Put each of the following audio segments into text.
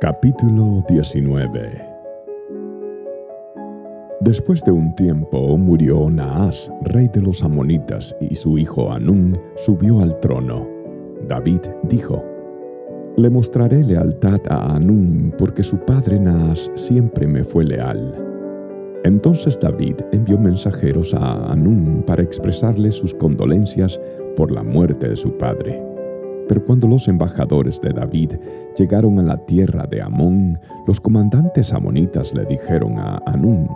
Capítulo 19 Después de un tiempo murió Naas, rey de los amonitas, y su hijo Anún subió al trono. David dijo, Le mostraré lealtad a Anún porque su padre Naas siempre me fue leal. Entonces David envió mensajeros a Anún para expresarle sus condolencias por la muerte de su padre. Pero cuando los embajadores de David llegaron a la tierra de Amón, los comandantes amonitas le dijeron a Anún,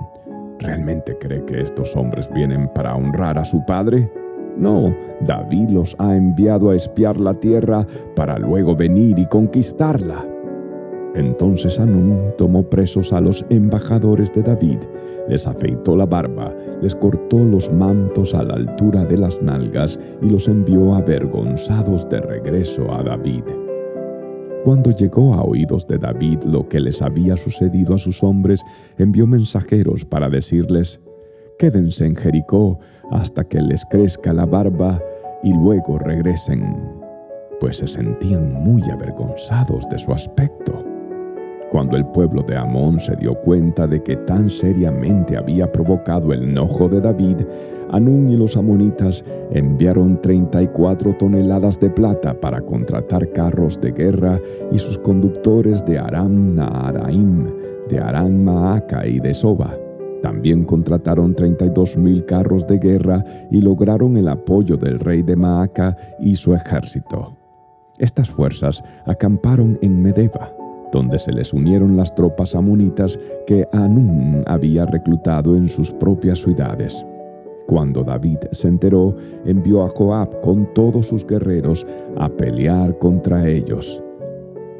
¿realmente cree que estos hombres vienen para honrar a su padre? No, David los ha enviado a espiar la tierra para luego venir y conquistarla. Entonces Anún tomó presos a los embajadores de David, les afeitó la barba, les cortó los mantos a la altura de las nalgas y los envió avergonzados de regreso a David. Cuando llegó a oídos de David lo que les había sucedido a sus hombres, envió mensajeros para decirles, Quédense en Jericó hasta que les crezca la barba y luego regresen, pues se sentían muy avergonzados de su aspecto. Cuando el pueblo de Amón se dio cuenta de que tan seriamente había provocado el enojo de David, Anún y los amonitas enviaron 34 toneladas de plata para contratar carros de guerra y sus conductores de Aram Naharaim, de Aram Maaca y de Soba. También contrataron 32 mil carros de guerra y lograron el apoyo del rey de Maaca y su ejército. Estas fuerzas acamparon en Medeba donde se les unieron las tropas amonitas que Anún había reclutado en sus propias ciudades. Cuando David se enteró, envió a Joab con todos sus guerreros a pelear contra ellos.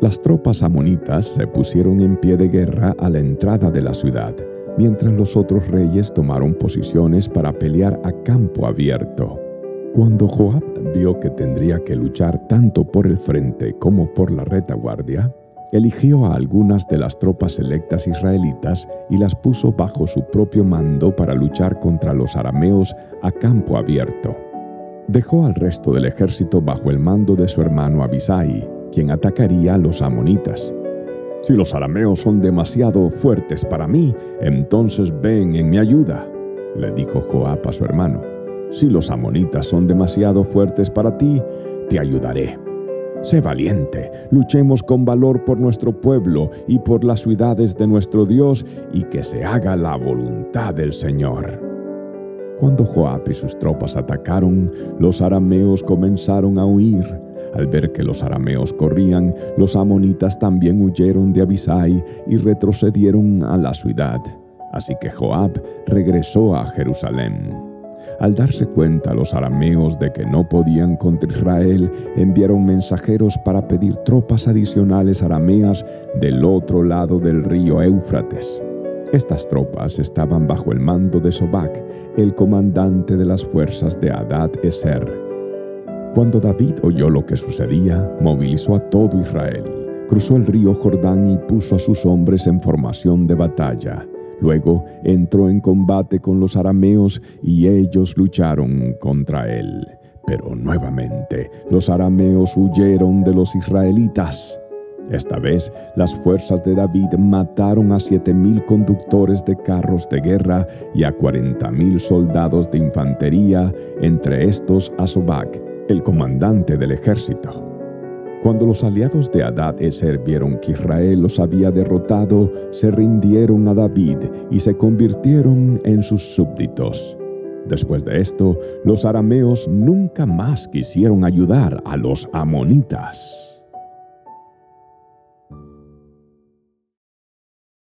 Las tropas amonitas se pusieron en pie de guerra a la entrada de la ciudad, mientras los otros reyes tomaron posiciones para pelear a campo abierto. Cuando Joab vio que tendría que luchar tanto por el frente como por la retaguardia, eligió a algunas de las tropas electas israelitas y las puso bajo su propio mando para luchar contra los arameos a campo abierto. Dejó al resto del ejército bajo el mando de su hermano Abisai, quien atacaría a los amonitas. Si los arameos son demasiado fuertes para mí, entonces ven en mi ayuda, le dijo Joab a su hermano. Si los amonitas son demasiado fuertes para ti, te ayudaré. Sé valiente, luchemos con valor por nuestro pueblo y por las ciudades de nuestro Dios y que se haga la voluntad del Señor. Cuando Joab y sus tropas atacaron, los arameos comenzaron a huir. Al ver que los arameos corrían, los amonitas también huyeron de Abisai y retrocedieron a la ciudad. Así que Joab regresó a Jerusalén. Al darse cuenta los arameos de que no podían contra Israel, enviaron mensajeros para pedir tropas adicionales arameas del otro lado del río Éufrates. Estas tropas estaban bajo el mando de Sobac, el comandante de las fuerzas de Adad Eser. Cuando David oyó lo que sucedía, movilizó a todo Israel, cruzó el río Jordán y puso a sus hombres en formación de batalla. Luego entró en combate con los arameos y ellos lucharon contra él. Pero nuevamente los arameos huyeron de los israelitas. Esta vez las fuerzas de David mataron a siete mil conductores de carros de guerra y a cuarenta mil soldados de infantería, entre estos a Sobac, el comandante del ejército. Cuando los aliados de Adad Eser vieron que Israel los había derrotado, se rindieron a David y se convirtieron en sus súbditos. Después de esto, los arameos nunca más quisieron ayudar a los amonitas.